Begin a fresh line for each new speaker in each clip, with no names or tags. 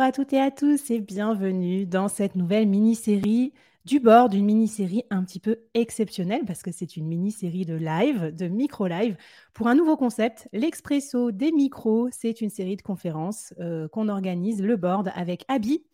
Bonjour à toutes et à tous et bienvenue dans cette nouvelle mini-série du bord d'une mini-série un petit peu exceptionnelle parce que c'est une mini-série de live, de micro-live pour un nouveau concept, l'expresso des micros. C'est une série de conférences euh, qu'on organise, le board avec Abby,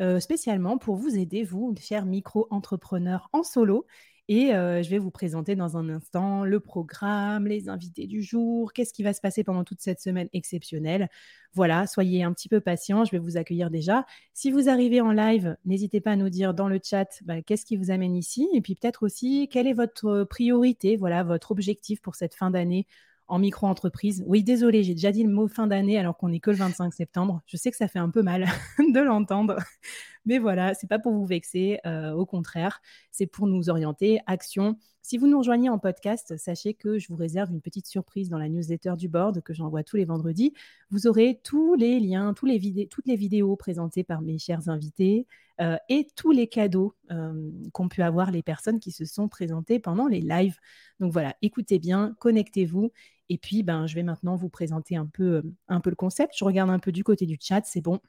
euh, spécialement pour vous aider, vous, chers micro-entrepreneurs en solo, et je vais vous présenter dans un instant le programme, les invités du jour, qu'est-ce qui va se passer pendant toute cette semaine exceptionnelle. Voilà, soyez un petit peu patients, je vais vous accueillir déjà. Si vous arrivez en live, n'hésitez pas à nous dire dans le chat bah, qu'est-ce qui vous amène ici et puis peut-être aussi quelle est votre priorité, voilà, votre objectif pour cette fin d'année en micro-entreprise. Oui, désolé, j'ai déjà dit le mot fin d'année alors qu'on n'est que le 25 septembre. Je sais que ça fait un peu mal de l'entendre, mais voilà, c'est pas pour vous vexer, euh, au contraire, c'est pour nous orienter, action. Si vous nous rejoignez en podcast, sachez que je vous réserve une petite surprise dans la newsletter du board que j'envoie tous les vendredis. Vous aurez tous les liens, toutes les vidéos présentées par mes chers invités euh, et tous les cadeaux euh, qu'ont pu avoir les personnes qui se sont présentées pendant les lives. Donc voilà, écoutez bien, connectez-vous et puis, ben, je vais maintenant vous présenter un peu le concept. Je regarde un peu du côté du chat, c'est bon.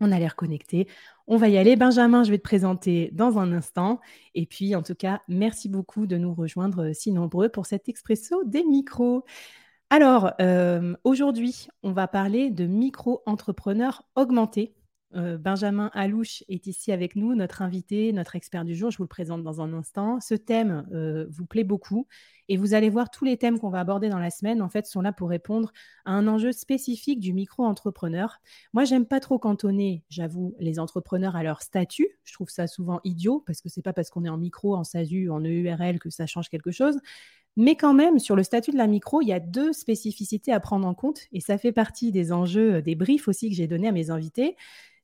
On a l'air connecté. On va y aller. Benjamin, je vais te présenter dans un instant. Et puis, en tout cas, merci beaucoup de nous rejoindre euh, si nombreux pour cet expresso des micros. Alors, euh, aujourd'hui, on va parler de micro-entrepreneurs augmentés. Benjamin Alouche est ici avec nous, notre invité, notre expert du jour. Je vous le présente dans un instant. Ce thème vous plaît beaucoup et vous allez voir, tous les thèmes qu'on va aborder dans la semaine, en fait, sont là pour répondre à un enjeu spécifique du micro-entrepreneur. Moi, j'aime pas trop cantonner, j'avoue, les entrepreneurs à leur statut. Je trouve ça souvent idiot parce que c'est pas parce qu'on est en micro, en SASU, en EURL que ça change quelque chose. Mais quand même, sur le statut de la micro, il y a deux spécificités à prendre en compte et ça fait partie des enjeux, des briefs aussi que j'ai donnés à mes invités.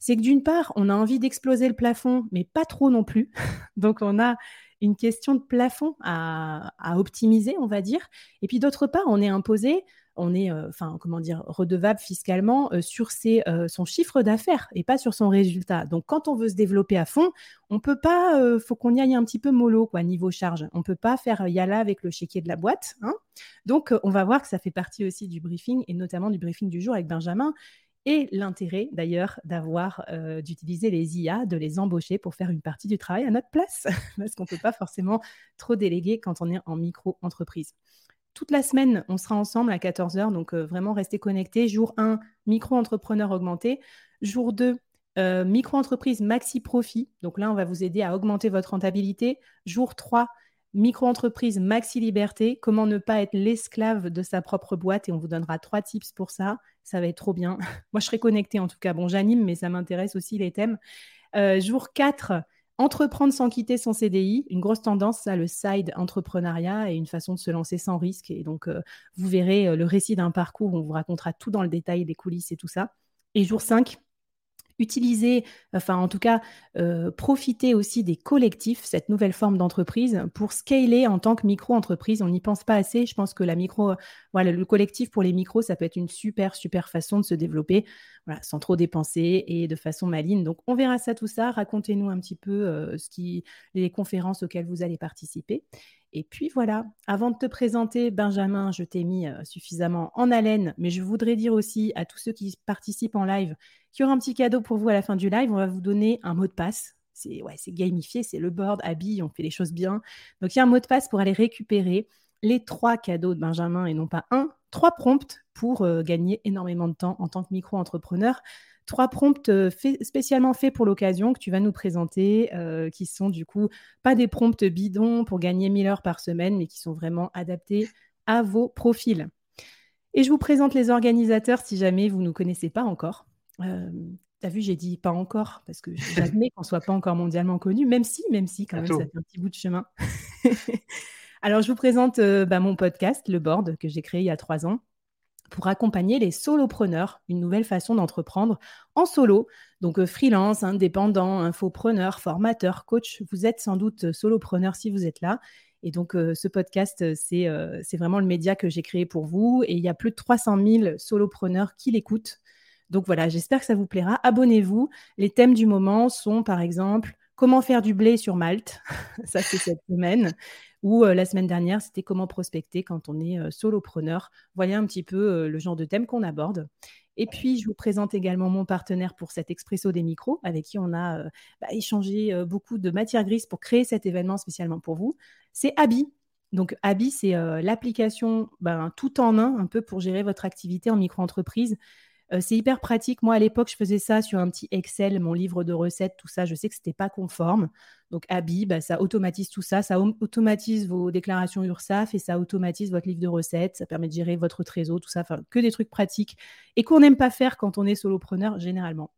C'est que d'une part, on a envie d'exploser le plafond, mais pas trop non plus. Donc, on a une question de plafond à, optimiser, on va dire. Et puis d'autre part, on est imposé, on est, euh, enfin, comment dire, redevable fiscalement euh, sur euh, son chiffre d'affaires et pas sur son résultat. Donc, quand on veut se développer à fond, on peut pas, faut qu'on y aille un petit peu mollo, quoi, niveau charge. On peut pas faire yala avec le chéquier de la boîte. Hein. Donc, on va voir que ça fait partie aussi du briefing et notamment du briefing du jour avec Benjamin et l'intérêt d'ailleurs d'avoir euh, d'utiliser les IA, de les embaucher pour faire une partie du travail à notre place, parce qu'on ne peut pas forcément trop déléguer quand on est en micro-entreprise. Toute la semaine, on sera ensemble à 14h, donc euh, vraiment restez connectés. Jour 1, micro-entrepreneur augmenté. Jour 2, euh, micro-entreprise maxi profit. Donc là, on va vous aider à augmenter votre rentabilité. Jour 3, micro-entreprise maxi liberté. Comment ne pas être l'esclave de sa propre boîte. Et on vous donnera trois tips pour ça. Ça va être trop bien. Moi, je serai connectée en tout cas. Bon, j'anime, mais ça m'intéresse aussi les thèmes. Euh, jour 4, entreprendre sans quitter son CDI. Une grosse tendance, ça, le side entrepreneuriat et une façon de se lancer sans risque. Et donc, euh, vous verrez euh, le récit d'un parcours. On vous racontera tout dans le détail, des coulisses et tout ça. Et jour 5, utiliser, enfin en tout cas, euh, profiter aussi des collectifs, cette nouvelle forme d'entreprise, pour scaler en tant que micro-entreprise. On n'y pense pas assez. Je pense que le collectif pour les micros, ça peut être une super, super façon de se développer, sans trop dépenser et de façon maligne. Donc on verra ça, tout ça. Racontez-nous un petit peu euh, ce qui, les conférences auxquelles vous allez participer. Et puis voilà, avant de te présenter, Benjamin, je t'ai mis euh, suffisamment en haleine, mais je voudrais dire aussi à tous ceux qui participent en live qu'il y aura un petit cadeau pour vous à la fin du live. On va vous donner un mot de passe. C'est ouais, gamifié, c'est le board, habille, on fait les choses bien. Donc il y a un mot de passe pour aller récupérer les trois cadeaux de Benjamin et non pas un, trois prompts pour euh, gagner énormément de temps en tant que micro-entrepreneur trois prompts euh, spécialement faits pour l'occasion que tu vas nous présenter, euh, qui sont du coup pas des prompts bidons pour gagner 1000 heures par semaine, mais qui sont vraiment adaptés à vos profils. Et je vous présente les organisateurs si jamais vous ne nous connaissez pas encore. Euh, tu as vu, j'ai dit pas encore, parce que j'admets qu'on ne soit pas encore mondialement connu, même si, même si, quand même, ça fait un petit bout de chemin. Alors, je vous présente euh, bah, mon podcast, Le Board, que j'ai créé il y a trois ans pour accompagner les solopreneurs, une nouvelle façon d'entreprendre en solo. Donc euh, freelance, indépendant, infopreneur, formateur, coach, vous êtes sans doute solopreneur si vous êtes là. Et donc, euh, ce podcast, euh, euh, c'est vraiment le média que j'ai créé pour vous. Et il y a plus de 300 000 solopreneurs qui l'écoutent. Donc voilà, j'espère que ça vous plaira. Abonnez-vous. Les thèmes du moment sont, par exemple, comment faire du blé sur Malte. ça, c'est cette semaine. Ou la semaine dernière, c'était comment prospecter quand on est solopreneur. Voilà un petit peu le genre de thème qu'on aborde. Et puis, je vous présente également mon partenaire pour cet Expresso des micros, avec qui on a euh, bah, échangé euh, beaucoup de matières grises pour créer cet événement spécialement pour vous. C'est Abi. Donc, Abi, c'est euh, l'application ben, tout en un, un peu pour gérer votre activité en micro-entreprise. Euh, c'est hyper pratique. Moi, à l'époque, je faisais ça sur un petit Excel, mon livre de recettes, tout ça. Je sais que ce n'était pas conforme. Donc, Abi, bah, ça automatise tout ça. Ça automatise vos déclarations URSAF et ça automatise votre livre de recettes. Ça permet de gérer votre trésor, tout ça. Enfin, que des trucs pratiques et qu'on n'aime pas faire quand on est solopreneur généralement.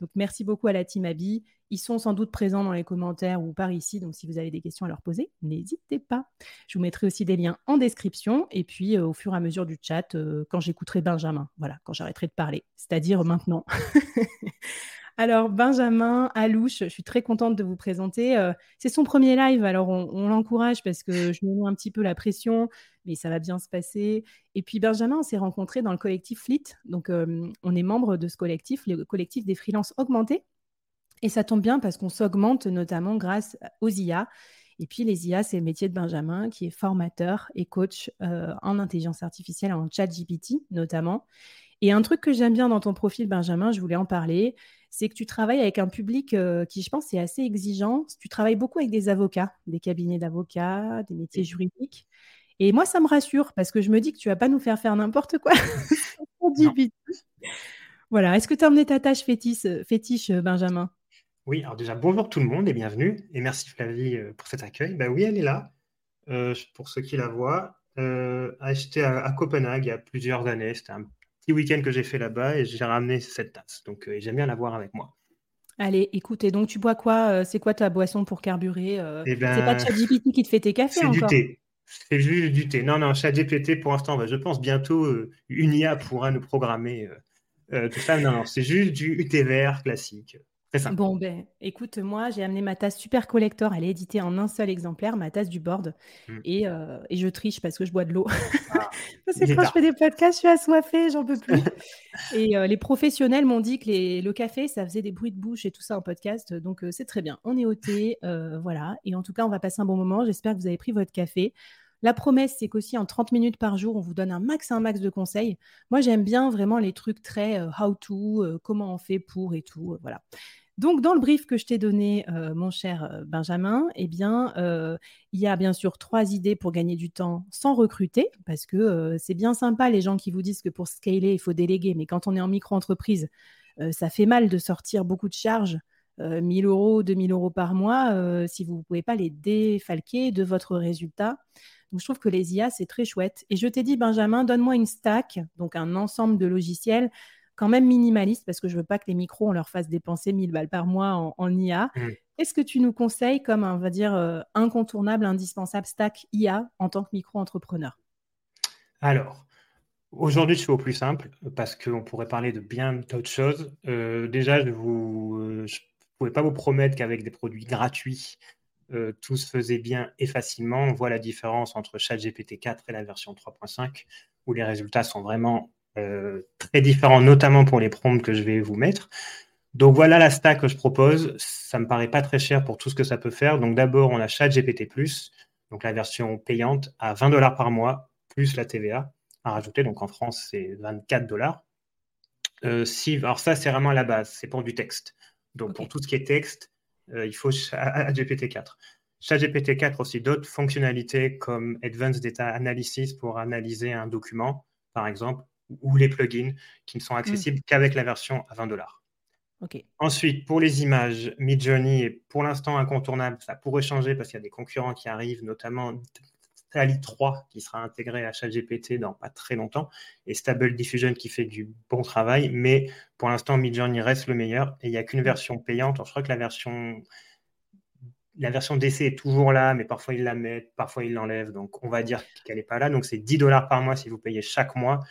Donc, merci beaucoup à la team Abi. Ils sont sans doute présents dans les commentaires ou par ici. Donc, si vous avez des questions à leur poser, n'hésitez pas. Je vous mettrai aussi des liens en description. Et puis, euh, au fur et à mesure du chat, euh, quand j'écouterai Benjamin, voilà, quand j'arrêterai de parler, c'est-à-dire maintenant. Alors, Benjamin Alouche, je suis très contente de vous présenter. Euh, c'est son premier live, alors on, l'encourage parce que je me mets un petit peu la pression, mais ça va bien se passer. Et puis, Benjamin, on s'est rencontré dans le collectif Fleet. Donc, on est membre de ce collectif, le collectif des freelances augmentés. Et ça tombe bien parce qu'on s'augmente notamment grâce aux IA. Et puis les IA, c'est le métier de Benjamin qui est formateur et coach euh, en intelligence artificielle, en chat GPT notamment. Et un truc que j'aime bien dans ton profil, Benjamin, je voulais en parler, c'est que tu travailles avec un public euh, qui, je pense, est assez exigeant. Tu travailles beaucoup avec des avocats, des cabinets d'avocats, des métiers juridiques. Et moi, ça me rassure parce que je me dis que tu vas pas nous faire faire n'importe quoi. voilà. Est-ce que tu as emmené ta tâche fétiche, fétiche Benjamin?
Oui, alors déjà, bonjour tout le monde et bienvenue. Et merci Flavie euh, pour cet accueil. Ben oui, elle est là. Euh, pour ceux qui la voient, euh, achetée à, Copenhague il y a plusieurs années. C'était un petit week-end que j'ai fait là-bas et j'ai ramené cette tasse. Donc euh, j'aime bien l'avoir avec moi.
Allez, écoutez, donc tu bois quoi C'est quoi ta boisson pour carburer eh C'est pas ben, ChatGPT qui te fait tes cafés
C'est du thé. C'est juste du thé. Non, non, ChatGPT pour l'instant, ben, je pense bientôt une IA pourra nous programmer tout ça. Non, non, c'est juste du thé vert classique.
Bon, ben, écoute, moi, j'ai amené ma tasse Super Collector. Elle est éditée en un seul exemplaire, ma tasse du board. Mmh. Euh, et, je triche parce que je bois de l'eau. Ah, parce que quand je fais des podcasts, je suis assoiffée, j'en peux plus. et euh, les professionnels m'ont dit que le café, ça faisait des bruits de bouche et tout ça en podcast. Donc, euh, c'est très bien. On est au thé. voilà. Et en tout cas, on va passer un bon moment. J'espère que vous avez pris votre café. La promesse, c'est qu'aussi en 30 minutes par jour, on vous donne un max, un max de conseils. Moi, j'aime bien vraiment les trucs très how to, comment on fait pour et tout. voilà. Donc, dans le brief que je t'ai donné, euh, mon cher euh, Benjamin, eh bien, euh, il y a bien sûr trois idées pour gagner du temps sans recruter, parce que c'est bien sympa les gens qui vous disent que pour scaler, il faut déléguer, mais quand on est en micro-entreprise, ça fait mal de sortir beaucoup de charges. 1000 euros, 2000 euros par mois, si vous ne pouvez pas les défalquer de votre résultat. Donc, je trouve que les IA, c'est très chouette. Et je t'ai dit, Benjamin, donne-moi une stack, donc un ensemble de logiciels quand même minimaliste parce que je veux pas que les micros, on leur fasse dépenser 1000 balles par mois en, IA. Mmh. Qu'est-ce que tu nous conseilles comme, on va dire, euh, incontournable, indispensable stack IA en tant que micro-entrepreneur?
Alors, aujourd'hui, je fais au plus simple parce qu'on pourrait parler de bien d'autres choses. Euh, déjà, je ne euh, pouvais pas vous promettre qu'avec des produits gratuits, tout se faisait bien et facilement. On voit la différence entre ChatGPT 4 et la version 3.5 où les résultats sont vraiment euh, très différents, notamment pour les prompts que je vais vous mettre. Donc voilà la stack que je propose. Ça me paraît pas très cher pour tout ce que ça peut faire. Donc d'abord, on a ChatGPT+, donc la version payante à 20 dollars par mois, plus la TVA à rajouter. Donc en France, c'est 24 dollars. Euh, si, alors ça, c'est vraiment la base. C'est pour du texte. Donc pour tout ce qui est texte, euh, il faut ChatGPT 4. ChatGPT 4 aussi d'autres fonctionnalités comme Advanced Data Analysis pour analyser un document, par exemple, ou les plugins qui ne sont accessibles mm. qu'avec la version à 20 dollars. Ensuite, pour les images, Midjourney est pour l'instant incontournable. Ça pourrait changer parce qu'il y a des concurrents qui arrivent, notamment DALI 3 qui sera intégré à ChatGPT dans pas très longtemps et Stable Diffusion qui fait du bon travail. Mais pour l'instant, Midjourney reste le meilleur et il n'y a qu'une version payante. je crois que la version la version d'essai est toujours là, mais parfois ils la mettent, parfois ils l'enlèvent. Donc, on va dire qu'elle n'est pas là. Donc, c'est 10 dollars par mois si vous payez chaque mois.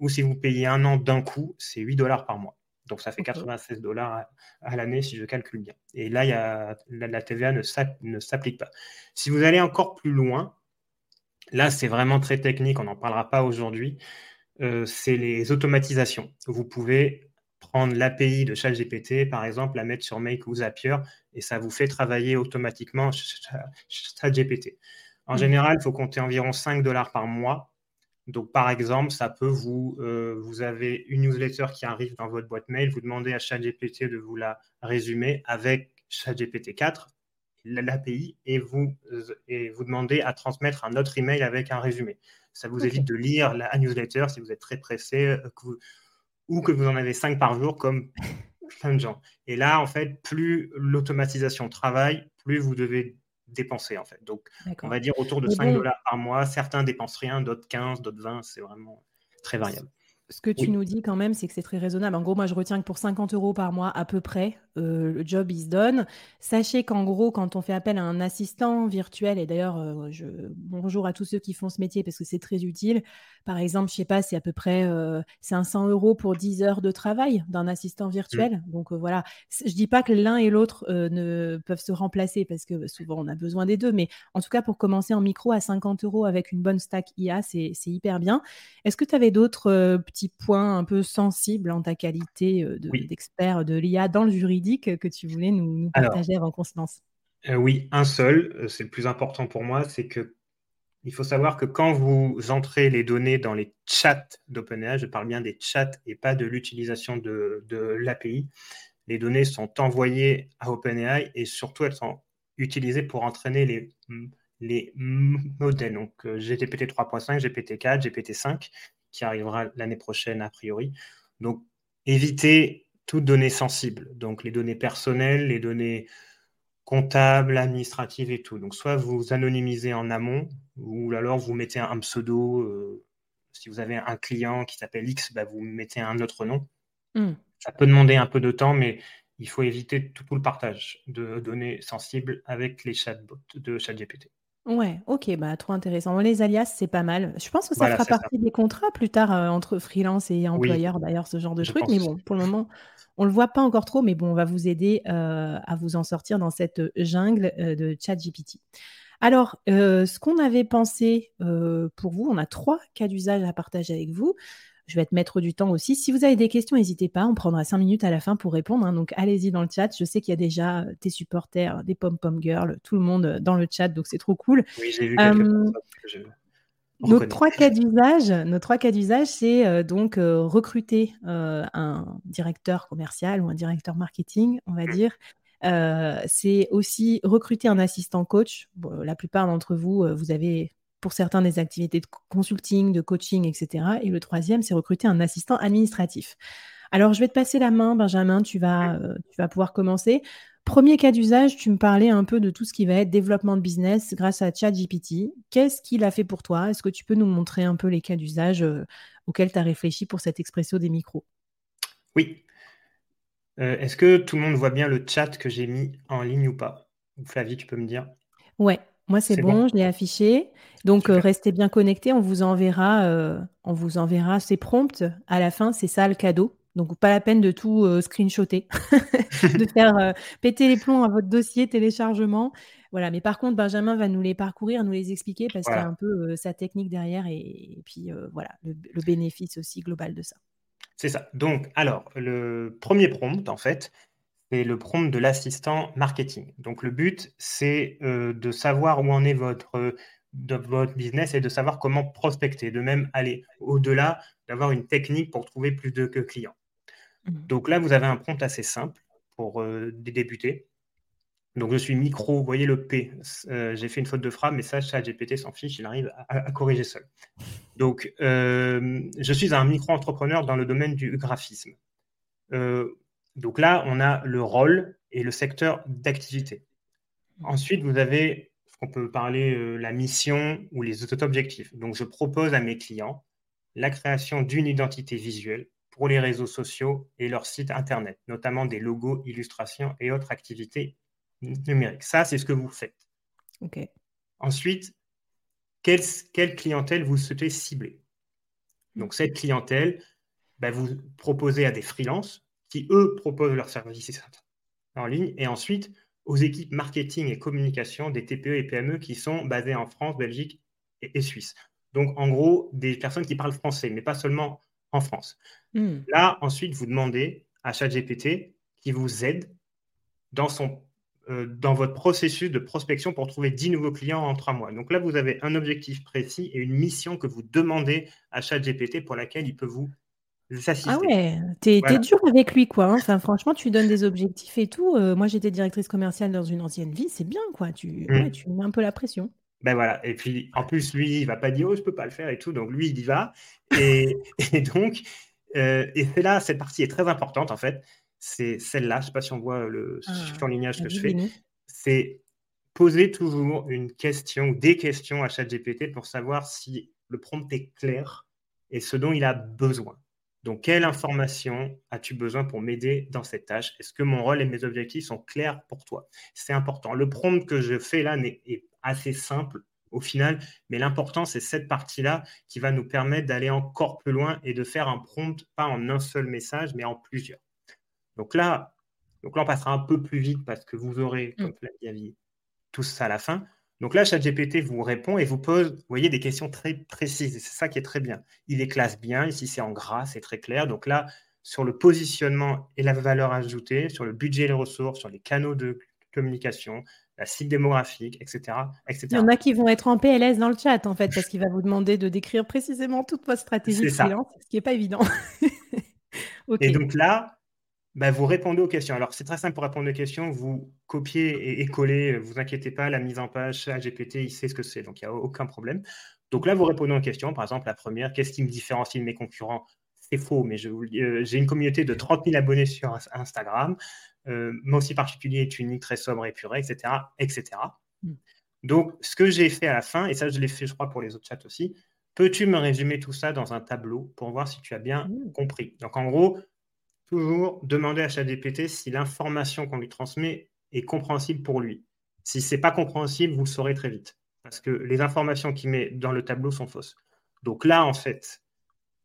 Ou si vous payez un an d'un coup, c'est 8 dollars par mois. Donc, ça fait 96 dollars à, l'année si je calcule bien. Et là, y a, la, TVA ne s'applique pas. Si vous allez encore plus loin, là, c'est vraiment très technique. On n'en parlera pas aujourd'hui. Euh, c'est les automatisations. Vous pouvez prendre l'API de ChatGPT, par exemple, la mettre sur Make ou Zapier, et ça vous fait travailler automatiquement ChatGPT. En mmh. général, il faut compter environ 5 dollars par mois. Donc, par exemple, ça peut vous, euh, vous avez une newsletter qui arrive dans votre boîte mail, vous demandez à ChatGPT de vous la résumer avec ChatGPT 4, l'API, et vous, et vous demandez à transmettre un autre email avec un résumé. Ça vous évite de lire la newsletter si vous êtes très pressé, euh, que vous, ou que vous en avez 5 par jour comme plein de gens. Et là, en fait, plus l'automatisation travaille, plus vous devez dépenser, en fait. Donc, on va dire autour de 5 dollars par mois. Certains dépensent rien, d'autres 15, d'autres 20. C'est vraiment très variable
ce que tu nous dis quand même, c'est que c'est très raisonnable. En gros, moi, je retiens que pour 50 euros par mois à peu près, euh, le job, il se donne. Sachez qu'en gros, quand on fait appel à un assistant virtuel, et d'ailleurs, euh, je... bonjour à tous ceux qui font ce métier parce que c'est très utile. Par exemple, je sais pas, c'est à peu près 500 euh, euros pour 10 heures de travail d'un assistant virtuel. Mmh. Donc voilà, je dis pas que l'un et l'autre ne peuvent se remplacer parce que souvent on a besoin des deux, mais en tout cas, pour commencer en micro à 50 euros avec une bonne stack IA, c'est hyper bien. Est-ce que tu avais d'autres petits points un peu sensibles en ta qualité d'expert de, l'IA dans le juridique? Que tu voulais nous, partager avant qu'on se lance
Oui, un seul, c'est le plus important pour moi, c'est que il faut savoir que quand vous entrez les données dans les chats d'OpenAI, je parle bien des chats et pas de l'utilisation de, de l'API, les données sont envoyées à OpenAI et surtout elles sont utilisées pour entraîner les, les modèles, donc GPT 3.5, GPT 4, GPT 5 qui arrivera l'année prochaine a priori. Donc, évitez toutes données sensibles, donc les données personnelles, les données comptables, administratives et tout. Donc, soit vous anonymisez en amont, ou alors vous mettez un, pseudo. Euh, si vous avez un client qui s'appelle X, bah, vous mettez un autre nom. Hmm. Ça peut demander un peu de temps, mais il faut éviter tout, tout le partage de données sensibles avec les chatbots de ChatGPT.
Ouais, OK, bah, trop intéressant. Les alias, c'est pas mal. Je pense que ça fera partie des contrats plus tard, euh, entre freelance et employeur d'ailleurs, ce genre de truc. Mais bon, pour le moment, on le voit pas encore trop, mais bon, on va vous aider, euh, à vous en sortir dans cette, jungle, euh, de ChatGPT. Alors, ce qu'on avait pensé, pour vous, on a trois cas d'usage à partager avec vous. Je vais te mettre du temps aussi. Si vous avez des questions, n'hésitez pas. On prendra cinq minutes à la fin pour répondre. Hein. donc, allez-y dans le chat. Je sais qu'il y a déjà tes supporters, des pom-pom girls, tout le monde dans le chat. Donc, c'est trop cool.
Oui, j'ai vu quelques
nos trois cas d'usage, nos trois cas d'usage, c'est donc recruter un directeur commercial ou un directeur marketing, on va mmh. dire. c'est aussi recruter un assistant coach. la plupart d'entre vous, vous avez pour certains des activités de consulting, de coaching, etc. Et le troisième, c'est recruter un assistant administratif. Alors, je vais te passer la main, Benjamin, tu vas, euh, tu vas pouvoir commencer. Premier cas d'usage, tu me parlais un peu de tout ce qui va être développement de business grâce à ChatGPT. Qu'est-ce qu'il a fait pour toi? Est-ce que tu peux nous montrer un peu les cas d'usage euh, auxquels tu as réfléchi pour cet expresso des micros?
Oui. Euh, est-ce que tout le monde voit bien le chat que j'ai mis en ligne ou pas? Flavie, tu peux me dire?
Ouais, moi, c'est bon, je l'ai affiché. Donc, euh, restez bien connectés. On vous enverra, euh, on vous enverra ces prompts à la fin. C'est ça le cadeau. Donc, pas la peine de tout euh, screenshotter, de faire péter les plombs à votre dossier téléchargement. Voilà. Mais par contre, Benjamin va nous les parcourir, nous les expliquer parce qu'il y a un peu sa technique derrière et, puis voilà, le, le, bénéfice aussi global de ça.
C'est ça. Donc, alors, le premier prompt, en fait, c'est le prompt de l'assistant marketing. Donc le but, c'est euh, de savoir où en est votre, votre business et de savoir comment prospecter, de même aller au-delà, d'avoir une technique pour trouver plus de clients. Mmh. Donc là, vous avez un prompt assez simple pour euh, débuter. Donc je suis micro, vous voyez le P, euh, j'ai fait une faute de frappe, mais ça, GPT s'en fiche, il arrive à, corriger seul. Donc je suis un micro-entrepreneur dans le domaine du graphisme. Donc là, on a le rôle et le secteur d'activité. Ensuite, vous avez qu'on peut parler euh, la mission ou les autres objectifs. Donc, je propose à mes clients la création d'une identité visuelle pour les réseaux sociaux et leurs sites Internet, notamment des logos, illustrations et autres activités numériques. Ça, c'est ce que vous faites.
OK.
Ensuite, quelle, quelle clientèle vous souhaitez cibler? Donc, cette clientèle, bah, vous proposez à des freelances qui, eux, proposent leurs services en ligne et ensuite aux équipes marketing et communication des TPE et PME qui sont basées en France, Belgique et, Suisse. Donc, en gros, des personnes qui parlent français, mais pas seulement en France.
Hmm.
Là, ensuite, vous demandez à ChatGPT qui vous aide dans, son, euh, dans votre processus de prospection pour trouver 10 nouveaux clients en 3 mois. Donc là, vous avez un objectif précis et une mission que vous demandez à ChatGPT pour laquelle il peut vous
ah ouais, t'es es dur avec lui, quoi. Hein. Enfin, franchement, tu donnes des objectifs et tout. Euh, moi, j'étais directrice commerciale dans une ancienne vie, c'est bien, quoi. Tu, mmh. tu mets un peu la pression.
Ben voilà. Et puis, en plus, lui, il va pas dire, oh, je peux pas le faire et tout. Donc, lui, il y va. Et, donc, euh, et c'est là, cette partie est très importante, en fait. C'est celle-là. Je sais pas si on voit le ah, lignage que je fais. C'est poser toujours une question ou des questions à ChatGPT pour savoir si le prompt est clair et ce dont il a besoin. Donc, quelle information as-tu besoin pour m'aider dans cette tâche? Est-ce que mon rôle et mes objectifs sont clairs pour toi? C'est important. Le prompt que je fais là est assez simple au final, mais l'important, c'est cette partie-là qui va nous permettre d'aller encore plus loin et de faire un prompt, pas en un seul message, mais en plusieurs. Donc là, donc là on passera un peu plus vite parce que vous aurez, mmh. comme l'a dit tout ça à la fin. Donc là, ChatGPT vous répond et vous pose, vous voyez, des questions très précises. Et c'est ça qui est très bien. Il les classe bien. Ici, c'est en gras, c'est très clair. Donc là, sur le positionnement et la valeur ajoutée, sur le budget et les ressources, sur les canaux de communication, la cible démographique, etc., etc.
Il y en a qui vont être en PLS dans le chat, en fait, parce qu'il va vous demander de décrire précisément toute votre stratégie de freelance, ce qui n'est pas évident.
Et donc là, bah, vous répondez aux questions. Alors, c'est très simple pour répondre aux questions. Vous copiez et, collez, vous inquiétez pas, la mise en page, GPT, il sait ce que c'est, donc il n'y a aucun problème. Donc là, vous répondez aux questions. Par exemple, la première, qu'est-ce qui me différencie de mes concurrents? C'est faux, mais euh, j'ai une communauté de 30 000 abonnés sur Instagram. Euh, moi aussi particulier est unique, très sobre, épuré, etc. etc. Hmm. Donc, ce que j'ai fait à la fin, et ça, je l'ai fait, je crois, pour les autres chats aussi, peux-tu me résumer tout ça dans un tableau pour voir si tu as bien hmm. compris? Donc, en gros, toujours demander à ChatGPT si l'information qu'on lui transmet est compréhensible pour lui. Si ce n'est pas compréhensible, vous le saurez très vite. Parce que les informations qu'il met dans le tableau sont fausses. Donc là, en fait,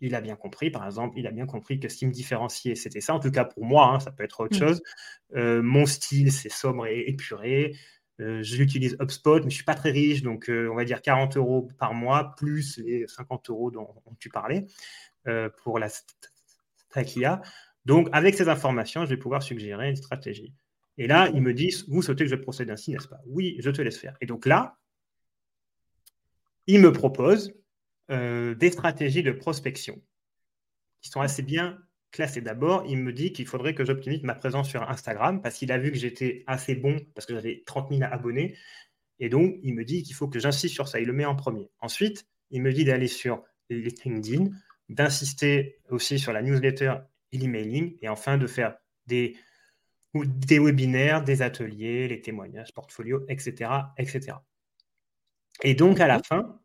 il a bien compris, par exemple, il a bien compris que ce qui me différenciait, c'était ça. En tout cas, pour moi, hein, ça peut être autre mm. chose. Euh, mon style, c'est sobre et épuré. Euh, J'utilise HubSpot, mais je ne suis pas très riche, donc euh, on va dire 40 euros par mois, plus les 50 euros dont, tu parlais pour la stack IA. Donc, avec ces informations, je vais pouvoir suggérer une stratégie. Et là, ils me disent, vous souhaitez que je procède ainsi, n'est-ce pas? Oui, je te laisse faire. Et donc là, ils me proposent euh, des stratégies de prospection qui sont assez bien classées. D'abord, il me dit qu'il faudrait que j'optimise ma présence sur Instagram parce qu'il a vu que j'étais assez bon, parce que j'avais 30 000 abonnés. Et donc, il me dit qu'il faut que j'insiste sur ça. Il le met en premier. Ensuite, il me dit d'aller sur LinkedIn, d'insister aussi sur la newsletter l'emailing, et enfin de faire des, des webinaires, des ateliers, les témoignages, portfolio, etc., etc. Et donc, à la fin,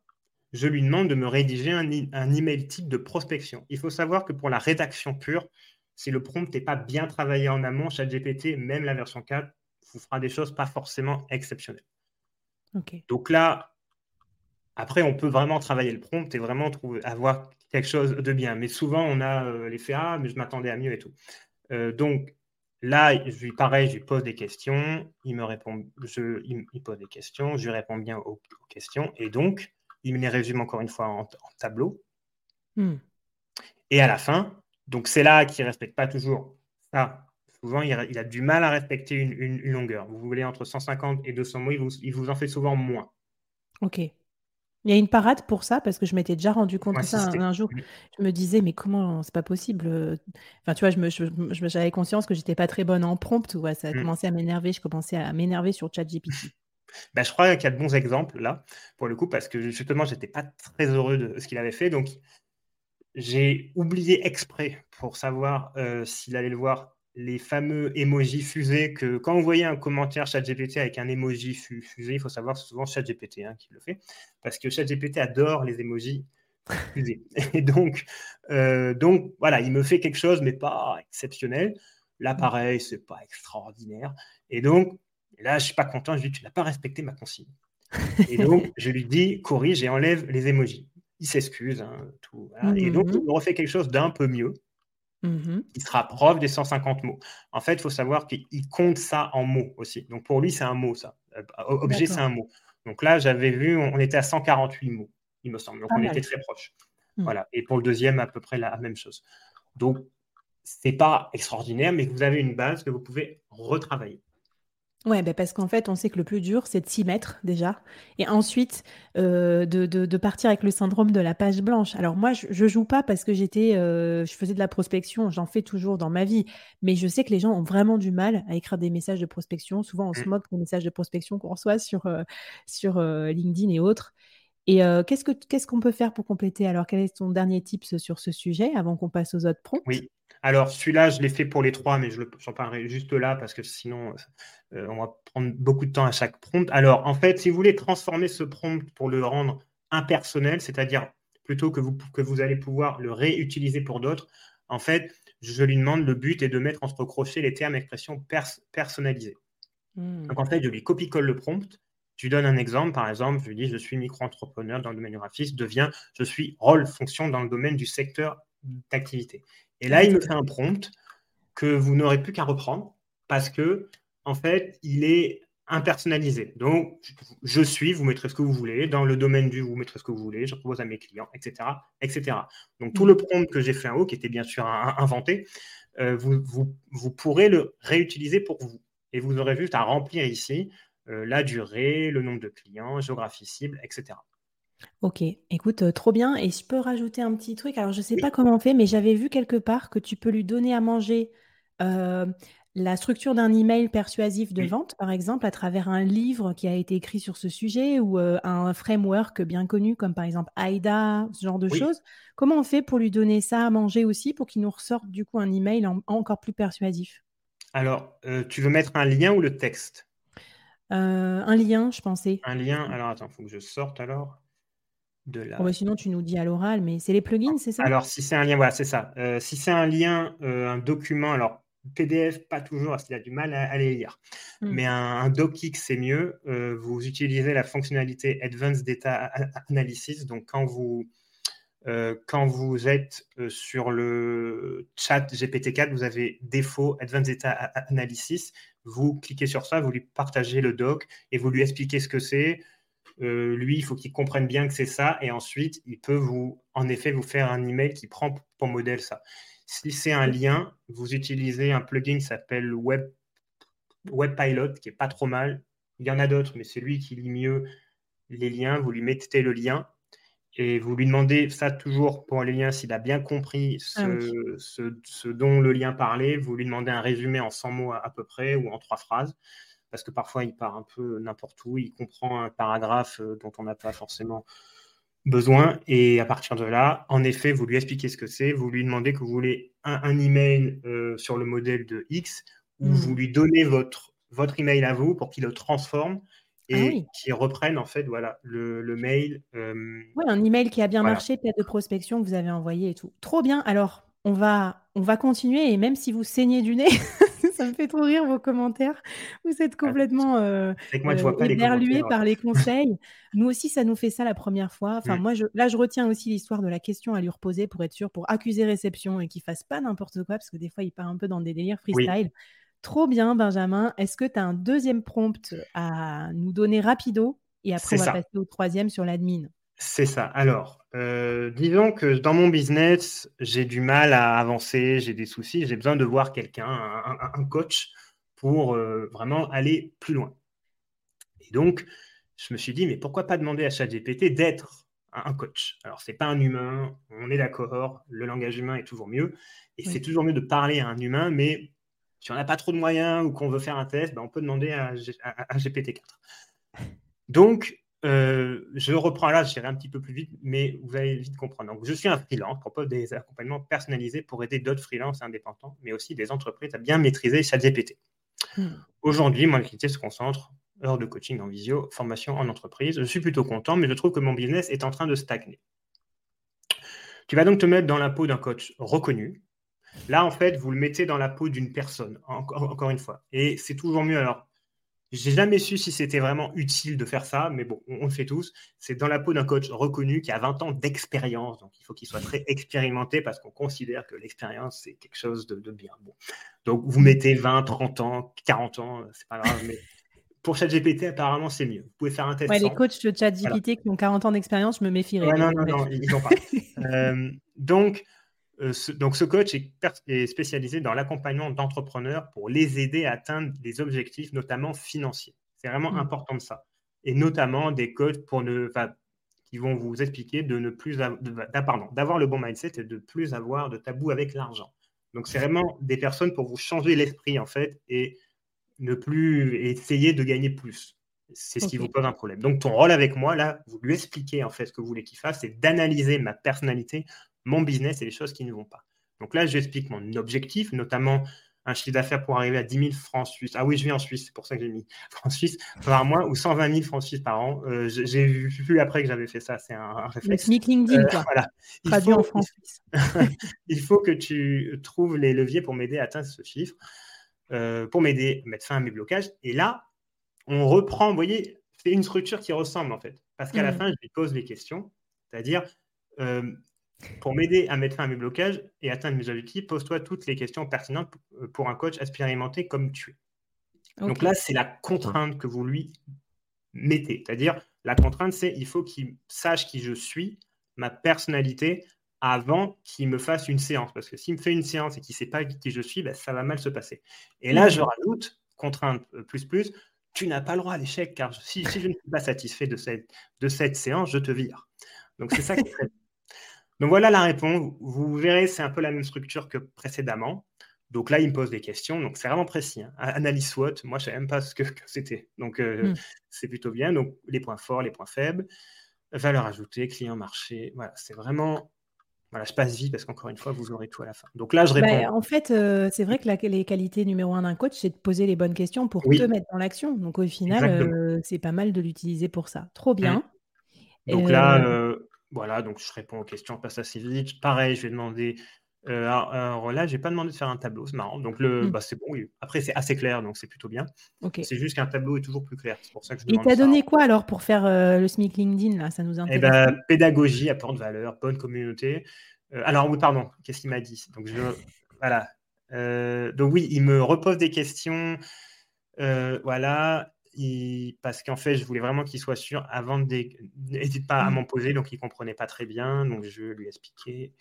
je lui demande de me rédiger un, un email type de prospection. Il faut savoir que pour la rédaction pure, si le prompt n'est pas bien travaillé en amont, ChatGPT, même la version 4, vous fera des choses pas forcément exceptionnelles. Donc là, après, on peut vraiment travailler le prompt et vraiment trouver, avoir quelque chose de bien. Mais souvent, on a euh, l'effet Ah, mais je m'attendais à mieux et tout. Euh, donc là, je lui, pareil, je lui pose des questions. Il me répond, je, il, pose des questions. Je lui réponds bien aux, questions. Et donc, il me les résume encore une fois en, tableau. Hmm. Et à la fin, donc c'est là qu'il ne respecte pas toujours ça. Souvent, il, a du mal à respecter une, longueur. Vous voulez entre 150 et 200 mots, il vous, il vous en fait souvent moins.
Ok. Il y a une parade pour ça parce que je m'étais déjà rendu compte de ça un, jour. Je me disais, mais comment c'est pas possible euh, Enfin, tu vois, je me, j'avais conscience que j'étais pas très bonne en prompt. Ouais, ça a mmh. commencé à m'énerver. Je commençais à m'énerver sur ChatGPT.
bah, je crois qu'il y a de bons exemples là, pour le coup, parce que justement, j'étais pas très heureux de ce qu'il avait fait. Donc, j'ai oublié exprès pour savoir euh, s'il allait le voir les fameux emojis fusés que quand vous voyez un commentaire ChatGPT avec un emoji fusé, il faut savoir que c'est souvent ChatGPT hein, qui le fait, parce que ChatGPT adore les emojis fusés. Et donc, euh, donc, voilà, il me fait quelque chose, mais pas exceptionnel. Là, mm. pareil, c'est pas extraordinaire. Et donc, là, je suis pas content, je lui dis, tu n'as pas respecté ma consigne. Et donc, je lui dis, corrige et enlève les emojis. Il s'excuse, hein, tout. Et donc, il mm-hmm. me refait quelque chose d'un peu mieux. Mmh il se rapproche des 150 mots. En fait, il faut savoir qu'il compte ça en mots aussi. Donc pour lui, c'est un mot, ça. Euh, objet, c'est un mot. Donc là, j'avais vu, on était à 148 mots, il me semble. Donc on était très proche. Mmh. Voilà. Et pour le deuxième, à peu près la même chose. Donc, c'est pas extraordinaire, mais vous avez une base que vous pouvez retravailler.
Ouais, bah, parce qu'en fait, on sait que le plus dur, c'est de s'y mettre déjà et ensuite, euh, de de partir avec le syndrome de la page blanche. Alors moi, je je joue pas parce que j'étais, euh, je faisais de la prospection, j'en fais toujours dans ma vie, mais je sais que les gens ont vraiment du mal à écrire des messages de prospection. Souvent, on se mmh. moque des messages de prospection qu'on reçoit sur, euh, sur, LinkedIn et autres et qu'est-ce que qu'est-ce qu'on peut faire pour compléter? Alors, quel est ton dernier tips sur ce sujet avant qu'on passe aux autres prompts?
Oui. Alors, celui-là, je l'ai fait pour les trois, mais j'en parlerai juste là parce que sinon, euh, on va prendre beaucoup de temps à chaque prompt. Alors, en fait, si vous voulez transformer ce prompt pour le rendre impersonnel, c'est-à-dire plutôt que vous, que vous allez pouvoir le réutiliser pour d'autres, en fait, je lui demande le but est de mettre entre crochets les termes expressions personnalisés. Hmm. Donc, en fait, je lui copie-colle le prompt. Je lui donne un exemple, par exemple, je lui dis je suis micro-entrepreneur dans le domaine du graphisme, devient je suis rôle fonction dans le domaine du secteur d'activité. Et là, il me fait un prompt que vous n'aurez plus qu'à reprendre parce que, en fait, il est impersonnalisé. Donc, je suis, vous mettrez ce que vous voulez. Dans le domaine du, vous mettrez ce que vous voulez. Je propose à mes clients, etc. etc. Donc, tout le prompt que j'ai fait en haut, qui était bien sûr inventé, euh, vous, vous, pourrez le réutiliser pour vous. Et vous aurez juste à remplir ici la durée, le nombre de clients, géographie cible, etc.
OK, écoute, euh, trop bien et je peux rajouter un petit truc? Alors je sais pas comment on fait, mais j'avais vu quelque part que tu peux lui donner à manger, euh, la structure d'un email persuasif de vente, par exemple, à travers un livre qui a été écrit sur ce sujet ou, euh, un framework bien connu comme par exemple AIDA, ce genre de choses. Comment on fait pour lui donner ça à manger aussi pour qu'il nous ressorte du coup un email encore plus persuasif?
Alors, tu veux mettre un lien ou le texte?
Un lien, je pensais.
Un lien? Alors attends, il faut que je sorte alors.
Oh, bah, sinon, tu nous dis à l'oral, mais c'est les plugins, c'est ça?
Alors, si c'est un lien, voilà, c'est ça. Euh, si c'est un lien, euh, un document, alors PDF, pas toujours, parce qu'il a du mal à, les lire. Hmm. Mais un, docx, c'est mieux. Euh, vous utilisez la fonctionnalité Advanced Data Analysis. Donc, quand vous, quand vous êtes sur le chat GPT-4, vous avez défaut Advanced Data Analysis. Vous cliquez sur ça, vous lui partagez le doc et vous lui expliquez ce que c'est euh, lui, il faut qu'il comprenne bien que c'est ça, et ensuite, il peut vous, en effet, vous faire un email qui prend pour modèle ça. Si c'est un lien, vous utilisez un plugin qui s'appelle Web, WebPilot, qui est pas trop mal. Il y en a d'autres, mais c'est lui qui lit mieux les liens. Vous lui mettez le lien et vous lui demandez ça toujours pour les liens, s'il a bien compris ce, ah ce, dont le lien parlait. Vous lui demandez un résumé en 100 mots à peu près ou en trois phrases parce que parfois il part un peu n'importe où, il comprend un paragraphe euh, dont on n'a pas forcément besoin. Et à partir de là, en effet, vous lui expliquez ce que c'est, vous lui demandez que vous voulez un, email euh, sur le modèle de X, ou mmh. vous lui donnez votre, votre email à vous pour qu'il le transforme ah et qu'il reprenne en fait voilà le, mail.
Euh, oui, un email qui a bien marché, peut-être de prospection que vous avez envoyé et tout. Trop bien. Alors, on va, on va continuer et même si vous saignez du nez, ça me fait trop rire vos commentaires. Vous êtes complètement euh, euh par les conseils. nous aussi, ça nous fait ça la première fois. Enfin, mmh. moi, je, là, je retiens aussi l'histoire de la question à lui reposer pour être sûr, pour accuser réception et qu'il fasse pas n'importe quoi, parce que des fois, il part un peu dans des délires freestyle. Trop bien, Benjamin. Est-ce que tu as un deuxième prompt à nous donner rapido Et après, on va passer au troisième sur l'admin?
C'est ça. Alors, euh, disons que dans mon business, j'ai du mal à avancer, j'ai des soucis, j'ai besoin de voir quelqu'un, un, coach, pour euh, vraiment aller plus loin. Et donc, je me suis dit, mais pourquoi pas demander à ChatGPT d'être un coach? Alors, ce n'est pas un humain, on est d'accord, le langage humain est toujours mieux, et c'est toujours mieux de parler à un humain, mais si on n'a pas trop de moyens ou qu'on veut faire un test, ben, on peut demander à, à GPT-4. Donc, euh, je reprends là, j'irai un petit peu plus vite, mais vous allez vite comprendre. Donc, je suis un freelance, propose des accompagnements personnalisés pour aider d'autres freelances indépendants, mais aussi des entreprises à bien maîtriser ChatGPT. Hmm. Aujourd'hui, mon activité se concentre heures de coaching en visio, formation en entreprise. Je suis plutôt content, mais je trouve que mon business est en train de stagner. Tu vas donc te mettre dans la peau d'un coach reconnu. Là, en fait, vous le mettez dans la peau d'une personne, encore, encore une fois. Et c'est toujours mieux. Alors, j'ai jamais su si c'était vraiment utile de faire ça, mais bon, on, le fait tous. C'est dans la peau d'un coach reconnu qui a 20 ans d'expérience. Donc, il faut qu'il soit très expérimenté parce qu'on considère que l'expérience, c'est quelque chose de, bien. Bon. Donc, vous mettez 20, 30 ans, 40 ans, c'est pas grave, mais pour ChatGPT, apparemment, c'est mieux. Vous pouvez faire un test.
Ouais, les coachs de ChatGPT qui ont 40 ans d'expérience, je me méfierais.
non, non, non, ils n'ont pas. Euh, donc, ce, donc, ce coach est, spécialisé dans l'accompagnement d'entrepreneurs pour les aider à atteindre des objectifs, notamment financiers. C'est vraiment mmh. important de ça. Et notamment des coachs pour ne, qui vont vous expliquer de ne plus d'avoir le bon mindset et de plus avoir de tabou avec l'argent. Donc, c'est vraiment des personnes pour vous changer l'esprit, en fait, et ne plus essayer de gagner plus. C'est ce qui vous pose un problème. Donc, ton rôle avec moi, là, vous lui expliquez en fait ce que vous voulez qu'il fasse, c'est d'analyser ma personnalité mon business et les choses qui ne vont pas. Donc là, j'explique mon objectif, notamment un chiffre d'affaires pour arriver à 10 000 francs suisses. Ah oui, je vis en Suisse, c'est pour ça que j'ai mis francs suisses par mois ou 120 000 francs suisses par an. Euh, j'ai vu après que j'avais fait ça, c'est un, réflexe.
Le LinkedIn, euh, quoi.
Voilà.
Traduit en francs suisses.
il faut que tu trouves les leviers pour m'aider à atteindre ce chiffre, euh, pour m'aider à mettre fin à mes blocages. Et là, on reprend, vous voyez, c'est une structure qui ressemble en fait. Parce qu'à la mmh. fin, je lui pose les questions, c'est-à-dire, pour m'aider à mettre fin à mes blocages et atteindre mes objectifs, pose-toi toutes les questions pertinentes pour un coach expérimenté comme tu es. Donc là, c'est la contrainte que vous lui mettez. C'est-à-dire, la contrainte, c'est il faut qu'il sache qui je suis, ma personnalité, avant qu'il me fasse une séance. Parce que s'il me fait une séance et qu'il ne sait pas qui je suis, ben, ça va mal se passer. Et là, je rajoute, contrainte euh, plus plus, tu n'as pas le droit à l'échec, car si, je ne suis pas satisfait de cette, de cette séance, je te vire. Donc c'est ça qui est très donc voilà la réponse. Vous verrez, c'est un peu la même structure que précédemment. Donc là, il me pose des questions. Donc c'est vraiment précis. Hein. Analyse SWOT, moi, je ne savais même pas ce que, c'était. Donc euh, hmm. c'est plutôt bien. Donc les points forts, les points faibles, valeur ajoutée, client marché. Voilà, c'est vraiment. Voilà, je passe vite parce qu'encore une fois, vous aurez tout à la fin. Donc là, je bah, réponds.
en fait, euh, c'est vrai que les qualités numéro un d'un coach, c'est de poser les bonnes questions pour te mettre dans l'action. Donc au final, euh, c'est pas mal de l'utiliser pour ça. Trop bien.
Donc là, voilà, donc je réponds aux questions, passe assez vite. Pareil, je vais demander. Euh, alors, là, je n'ai pas demandé de faire un tableau, c'est marrant. Donc, le, mmh. bah, c'est bon. Oui. Après, c'est assez clair, donc c'est plutôt bien. C'est juste qu'un tableau est toujours plus clair. C'est pour ça que je
Et tu as donné quoi alors pour faire euh, le SMIC LinkedIn là? Ça nous intéresse.
Eh ben, pédagogie, apporte valeur, bonne communauté. Euh, alors, oui, pardon, qu'est-ce qu'il m'a dit? Donc, je, voilà. donc, oui, il me repose des questions. voilà parce qu'en fait, je voulais vraiment qu'il soit sûr avant de. N'hésite pas à mmh. m'en poser, donc il ne comprenait pas très bien, donc je lui ai expliqué.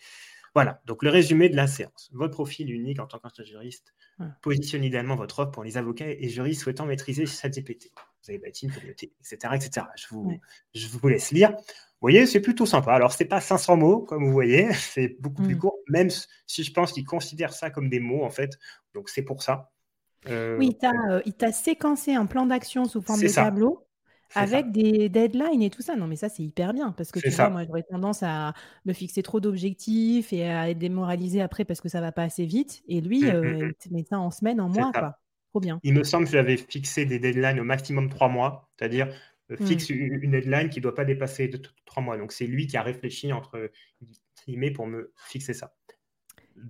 Voilà, donc le résumé de la séance. Votre profil unique en tant juriste positionne idéalement votre offre pour les avocats et juristes souhaitant maîtriser ChatGPT. Vous avez bâti une communauté, etc. etc. Je, vous, je vous laisse lire. Vous voyez, c'est plutôt sympa. Alors, ce n'est pas 500 mots, comme vous voyez, c'est beaucoup plus mmh. court, même si je pense qu'il considère ça comme des mots, en fait. Donc, c'est pour ça.
Euh, oui, euh, il t'a séquencé un plan d'action sous forme de tableau avec des deadlines et tout ça. Non, mais ça, c'est hyper bien parce que tu vois, moi, j'aurais tendance à me fixer trop d'objectifs et à être démoralisé après parce que ça va pas assez vite. Et lui, euh, mmh. il met ça en semaine, en mois, quoi. Trop bien.
Il me semble que j'avais fixé des deadlines au maximum trois mois, c'est-à-dire fixe une deadline qui ne doit pas dépasser trois mois. Donc, c'est lui qui a réfléchi entre guillemets pour me fixer ça.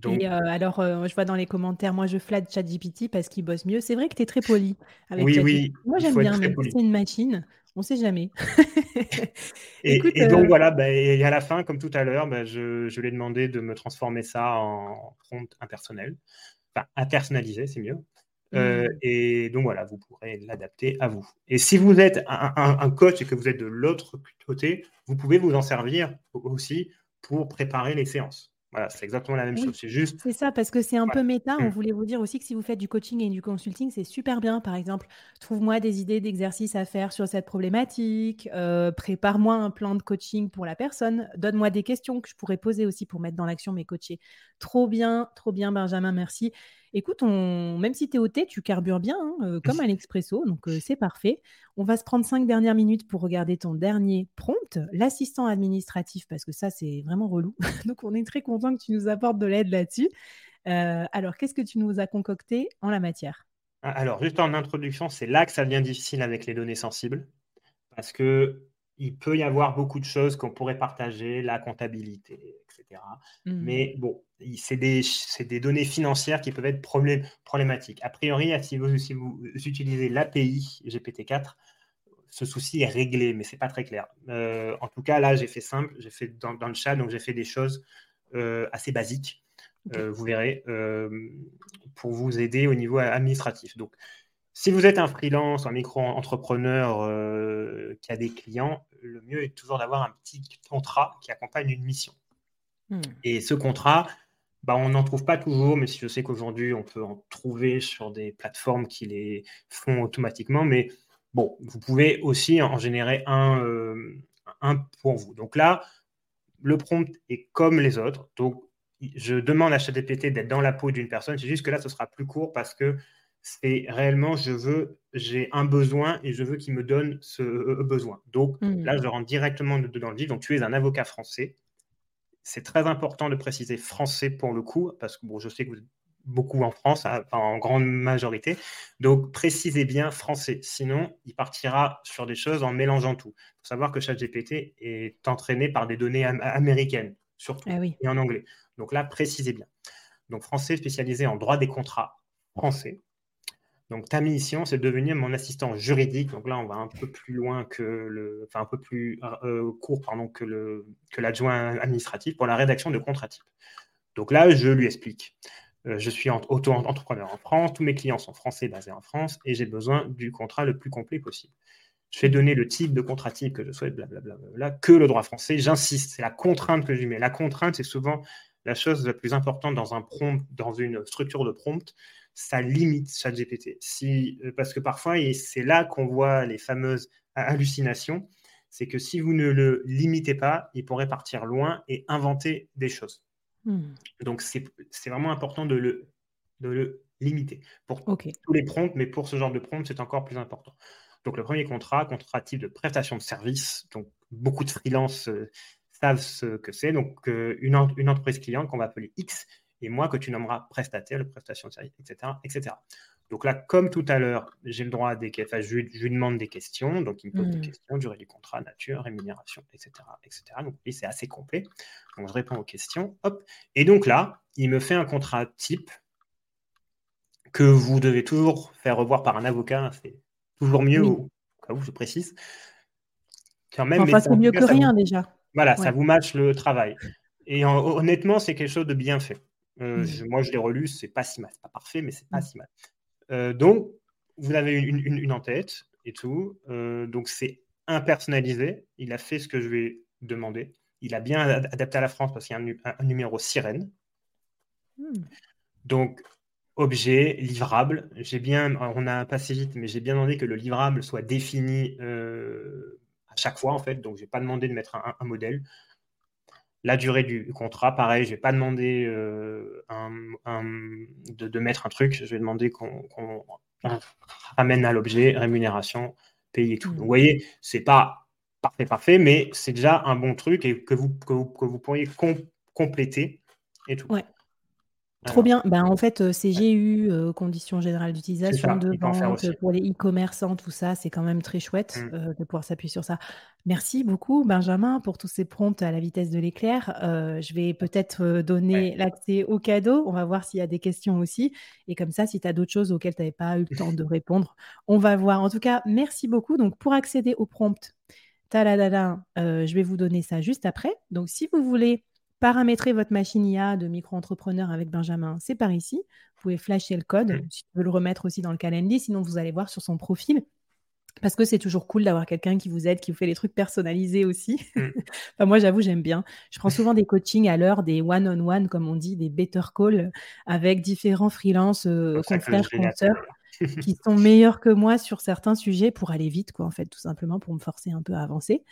Et euh, alors, euh, je vois dans les commentaires, moi je flatte ChatGPT parce qu'il bosse mieux. C'est vrai que tu es très poli
avec Oui, oui,
Moi j'aime bien, mais c'est une machine, on ne sait jamais.
et, donc euh voilà, bah, et à la fin, comme tout à l'heure, bah, je, je lui ai demandé de me transformer ça en prompt impersonnel. Enfin, impersonnalisé, c'est mieux. Mmh. et donc voilà, vous pourrez l'adapter à vous. Et si vous êtes un, coach et que vous êtes de l'autre côté, vous pouvez vous en servir aussi pour préparer les séances. Voilà, c'est exactement la même chose. C'est juste.
C'est ça, parce que c'est un peu méta. On mmh. voulait vous dire aussi que si vous faites du coaching et du consulting, c'est super bien. Par exemple, trouve-moi des idées d'exercices à faire sur cette problématique. Euh, prépare-moi un plan de coaching pour la personne. Donne-moi des questions que je pourrais poser aussi pour mettre dans l'action mes coachés. Trop bien, trop bien, Benjamin, merci. Écoute, même si tu es au thé, tu carbures bien, hein, euh, comme à l'expresso, donc euh, c'est parfait. On va se prendre cinq dernières minutes pour regarder ton dernier prompt, l'assistant administratif, parce que ça, c'est vraiment relou. donc on est très content que tu nous apportes de l'aide là-dessus. Euh, alors, qu'est-ce que tu nous as concocté en la matière?
Ah, Alors, juste en introduction, c'est là que ça devient difficile avec les données sensibles, parce que il peut y avoir beaucoup de choses qu'on pourrait partager, la comptabilité, etc. Mmh. Mais bon, c'est des, des, données financières qui peuvent être problématiques. A priori, si vous, si vous utilisez l'API GPT-4, ce souci est réglé, mais ce n'est pas très clair. Euh, en tout cas, là, j'ai fait simple, j'ai fait dans, le chat, donc j'ai fait des choses euh, assez basiques, euh, vous verrez, pour vous aider au niveau administratif. Donc, si vous êtes un freelance, un micro-entrepreneur euh, qui a des clients, le mieux est toujours d'avoir un petit contrat qui accompagne une mission. Hmm. Et ce contrat, bah, on n'en trouve pas toujours, mais je sais qu'aujourd'hui, on peut en trouver sur des plateformes qui les font automatiquement. Mais bon, vous pouvez aussi en générer un, euh, un pour vous. Donc là, le prompt est comme les autres. Donc, je demande à ChatGPT d'être dans la peau d'une personne. C'est juste que là, ce sera plus court parce que c'est réellement, je veux, j'ai un besoin et je veux qu'il me donne ce euh, besoin. Donc hmm. là, je rentre directement dans le vif. Donc tu es un avocat français. C'est très important de préciser français pour le coup, parce que bon, je sais que vous êtes beaucoup en France, en grande majorité. Donc précisez bien français. Sinon, il partira sur des choses en mélangeant tout. Il faut savoir que ChatGPT est entraîné par des données américaines, surtout, ah et en anglais. Donc là, précisez bien. Donc français spécialisé en droit des contrats français. Donc ta mission, c'est de devenir mon assistant juridique. Donc là, on va un peu plus loin que le, enfin un peu plus euh, court, pardon, que le que l'adjoint administratif pour la rédaction de contrats types. Donc là, je lui explique. Euh, je suis auto-entrepreneur en France, tous mes clients sont français basés en France et j'ai besoin du contrat le plus complet possible. Je fais donner le type de contrat type que je souhaite, blablabla, que le droit français. J'insiste, c'est la contrainte que je mets. La contrainte, c'est souvent la chose la plus importante dans un prompt, dans une structure de prompt, ça limite ChatGPT. Si, euh, parce que parfois, et c'est là qu'on voit les fameuses hallucinations, c'est que si vous ne le limitez pas, il pourrait partir loin et inventer des choses. Hmm. Donc, c'est vraiment important de le, de le limiter. Pour tous les prompts, mais pour ce genre de prompt, c'est encore plus important. Donc, le premier contrat, contrat type de prestation de service. Donc, beaucoup de freelances euh, savent ce que c'est. Donc, euh, une, une, entreprise cliente qu'on va appeler X et moi que tu nommeras prestataire, le prestation de service, etc., etc. Donc là, comme tout à l'heure, j'ai le droit à des enfin, je, lui demande des questions, donc il me pose des hmm. questions, durée du contrat, nature, rémunération, etc., etc. Donc oui, c'est assez complet. Donc je réponds aux questions, hop. Et donc là, il me fait un contrat type que vous devez toujours faire revoir par un avocat. C'est toujours mieux, au cas où je précise.
Quand même, enfin, c'est mieux que rien déjà.
Voilà, ça vous matche le travail. Et honnêtement, c'est quelque chose de bien fait. Euh, mmh. moi, je l'ai relu, c'est pas si mal. C'est pas parfait, mais c'est pas mmh. si mal. Euh, donc, vous avez une, en tête et tout. Euh, donc, c'est impersonnalisé. Il a fait ce que je lui ai demandé. Il a bien adapté à la France parce qu'il y a un, numéro sirène. Mmh. Donc, objet, livrable. J'ai bien, on a passé vite, mais j'ai bien demandé que le livrable soit défini à chaque fois, en fait. Donc, je n'ai pas demandé de mettre un modèle. La durée du contrat, pareil, je ne vais pas demander euh, de, mettre un truc, je vais demander qu'on ramène à l'objet rémunération, pays et tout. Mmh. vous voyez, c'est pas parfait, parfait, mais c'est déjà un bon truc et que vous, que vous, pourriez compléter et tout.
Trop bien. Ben, en fait, euh, CGU, euh, conditions générales d'utilisation de vente, pour les e-commerçants, tout ça, c'est quand même très chouette mmh. euh, de pouvoir s'appuyer sur ça. Merci beaucoup, Benjamin, pour tous ces prompts à la vitesse de l'éclair. je vais peut-être donner l'accès au cadeau. On va voir s'il y a des questions aussi. Et comme ça, si tu as d'autres choses auxquelles tu n'avais pas eu le temps de répondre, on va voir. En tout cas, merci beaucoup. Donc, pour accéder au prompt, je vais vous donner ça juste après. Donc, si vous voulez paramétrer votre machine IA de micro-entrepreneur avec Benjamin, c'est par ici. Vous pouvez flasher le code, mmh. si tu veux le remettre aussi dans le calendrier, sinon vous allez voir sur son profil. Parce que c'est toujours cool d'avoir quelqu'un qui vous aide, qui vous fait des trucs personnalisés aussi. Mmh. enfin, moi, j'avoue, j'aime bien. Je prends souvent des coachings à l'heure, des one-on-one, comme on dit, des better calls avec différents freelances, euh, confrères, consoeurs qui sont meilleurs que moi sur certains sujets pour aller vite, quoi, en fait, tout simplement pour me forcer un peu à avancer.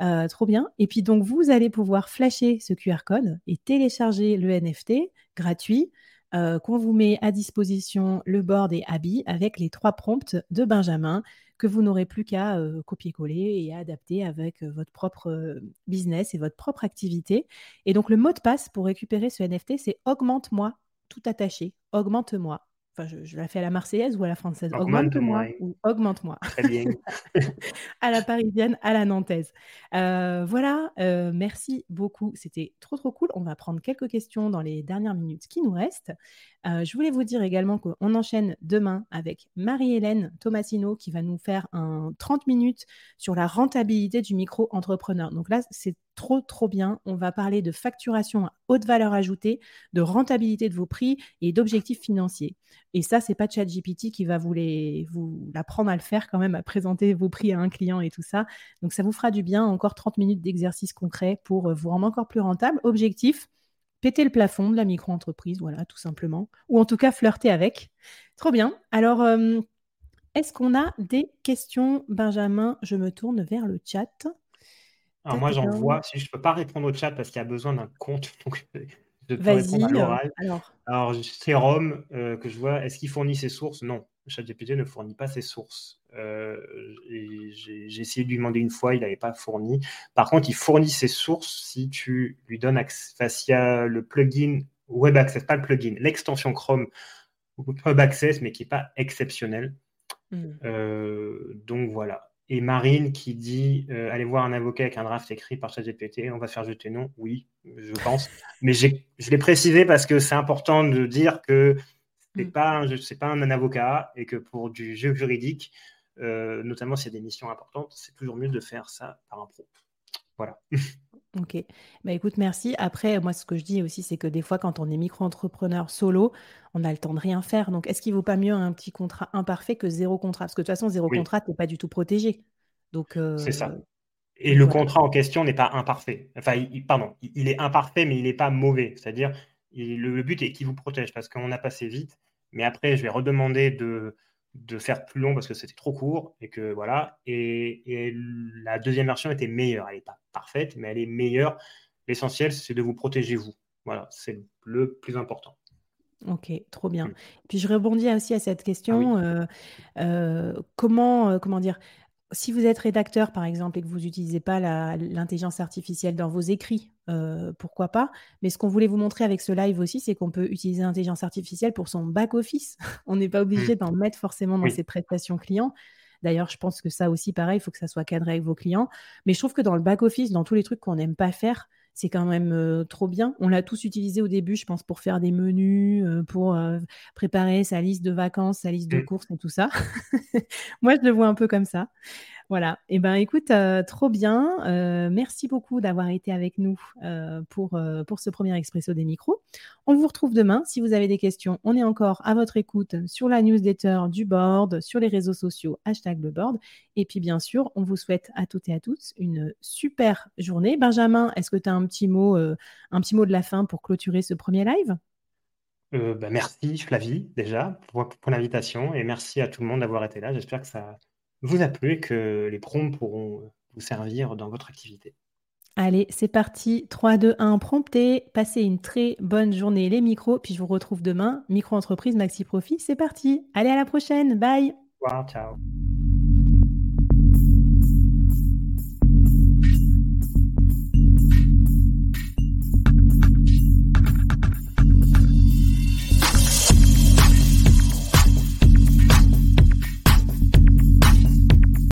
Euh, trop bien. Et puis donc, vous allez pouvoir flasher ce QR code et télécharger le NFT gratuit. qu'on vous met à disposition le board et Abby avec les trois prompts de Benjamin que vous n'aurez plus qu'à copier-coller et adapter avec votre propre business et votre propre activité. Et donc, le mot de passe pour récupérer ce NFT, c'est augmente-moi, tout attaché, augmente-moi. Enfin, je, la fais à la marseillaise ou à la française?
Augmente-moi
ou augmente-moi.
Très bien.
à la parisienne, à la nantaise. Euh, voilà, euh, merci beaucoup. C'était trop, trop cool. On va prendre quelques questions dans les dernières minutes qui nous restent. Euh, je voulais vous dire également qu'on enchaîne demain avec Marie-Hélène Tomasino qui va nous faire un 30 minutes sur la rentabilité du micro-entrepreneur. Donc là, c'est trop, trop bien. On va parler de facturation à haute valeur ajoutée, de rentabilité de vos prix et d'objectifs financiers. Et ça, c'est pas ChatGPT qui va vous, les, vous l'apprendre à le faire quand même, à présenter vos prix à un client et tout ça. Donc, ça vous fera du bien. Encore 30 minutes d'exercice concret pour euh, vous rendre encore plus rentable. Objectif, péter le plafond de la micro-entreprise, voilà, tout simplement. Ou en tout cas, flirter avec. Trop bien. Alors, euh, est-ce qu'on a des questions, Benjamin Je me tourne vers le chat.
Alors moi, j'en vois. Si je ne peux pas répondre au chat parce qu'il y a besoin d'un compte, donc
je peux répondre à euh, l'oral.
Alors, alors c'est Rome euh, que je vois. Est-ce qu'il fournit ses sources? Non, ChatGPT ne fournit pas ses sources. Euh, j'ai essayé de lui demander une fois, il n'avait pas fourni. Par contre, il fournit ses sources si tu lui donnes accès, a le plugin Web Access, pas le plugin, l'extension Chrome Web Access, mais qui n'est pas exceptionnel. Hmm. donc voilà et Marine qui dit euh, allez voir un avocat avec un draft écrit par ChatGPT, on va faire jeter non. Oui, je pense. Mais je l'ai précisé parce que c'est important de dire que ce n'est mm. pas, un, pas un, avocat et que pour du jeu juridique, euh, notamment s'il y a des missions importantes, c'est toujours mieux de faire ça par un pro. Voilà.
Ok. Bah écoute, merci. Après, moi, ce que je dis aussi, c'est que des fois, quand on est micro-entrepreneur solo, on a le temps de rien faire. Donc, est-ce qu'il vaut pas mieux un petit contrat imparfait que zéro contrat? Parce que de toute façon, zéro contrat, tu n'es pas du tout protégé. Donc,
C'est ça. Et le contrat en question n'est pas imparfait. Enfin, il, pardon, il est imparfait, mais il n'est pas mauvais. C'est-à-dire, le, but est qu'il vous protège parce qu'on a passé vite. Mais après, je vais redemander de, de faire plus long parce que c'était trop court et que voilà. Et, la deuxième version était meilleure. Elle n'est pas parfaite, mais elle est meilleure. L'essentiel, c'est de vous protéger vous. Voilà, c'est le plus important.
Ok, trop bien. Mm. Puis je rebondis aussi à cette question. Ah euh, euh, comment, euh, comment dire si vous êtes rédacteur, par exemple, et que vous n'utilisez pas l'intelligence artificielle dans vos écrits, euh, pourquoi pas Mais ce qu'on voulait vous montrer avec ce live aussi, c'est qu'on peut utiliser l'intelligence artificielle pour son back-office. On n'est pas obligé mmh. d'en mettre forcément dans ses prestations clients. D'ailleurs, je pense que ça aussi, pareil, il faut que ça soit cadré avec vos clients. Mais je trouve que dans le back-office, dans tous les trucs qu'on n'aime pas faire, c'est quand même euh, trop bien. On l'a tous utilisé au début, je pense, pour faire des menus, euh, pour préparer sa liste de vacances, sa liste de mmh. courses et tout ça. Moi, je le vois un peu comme ça. Voilà. Et eh ben, écoute, euh, trop bien. Euh, merci beaucoup d'avoir été avec nous euh, pour, ce premier expresso des micros. On vous retrouve demain. Si vous avez des questions, on est encore à votre écoute sur la newsletter du board, sur les réseaux sociaux, hashtag le board. Et puis, bien sûr, on vous souhaite à toutes et à tous une super journée. Benjamin, est-ce que tu as un petit mot, un petit mot de la fin pour clôturer ce premier live?
Bah, merci Flavie déjà pour l'invitation et merci à tout le monde d'avoir été là. J'espère que ça vous a plu et que les prompts pourront vous servir dans votre activité.
Allez, c'est parti. 3, 2, 1, prompté. Passez une très bonne journée les micros. Puis je vous retrouve demain. Micro-entreprise, maxi profit, c'est parti. Allez, à la prochaine. Bye.
Wow, ciao.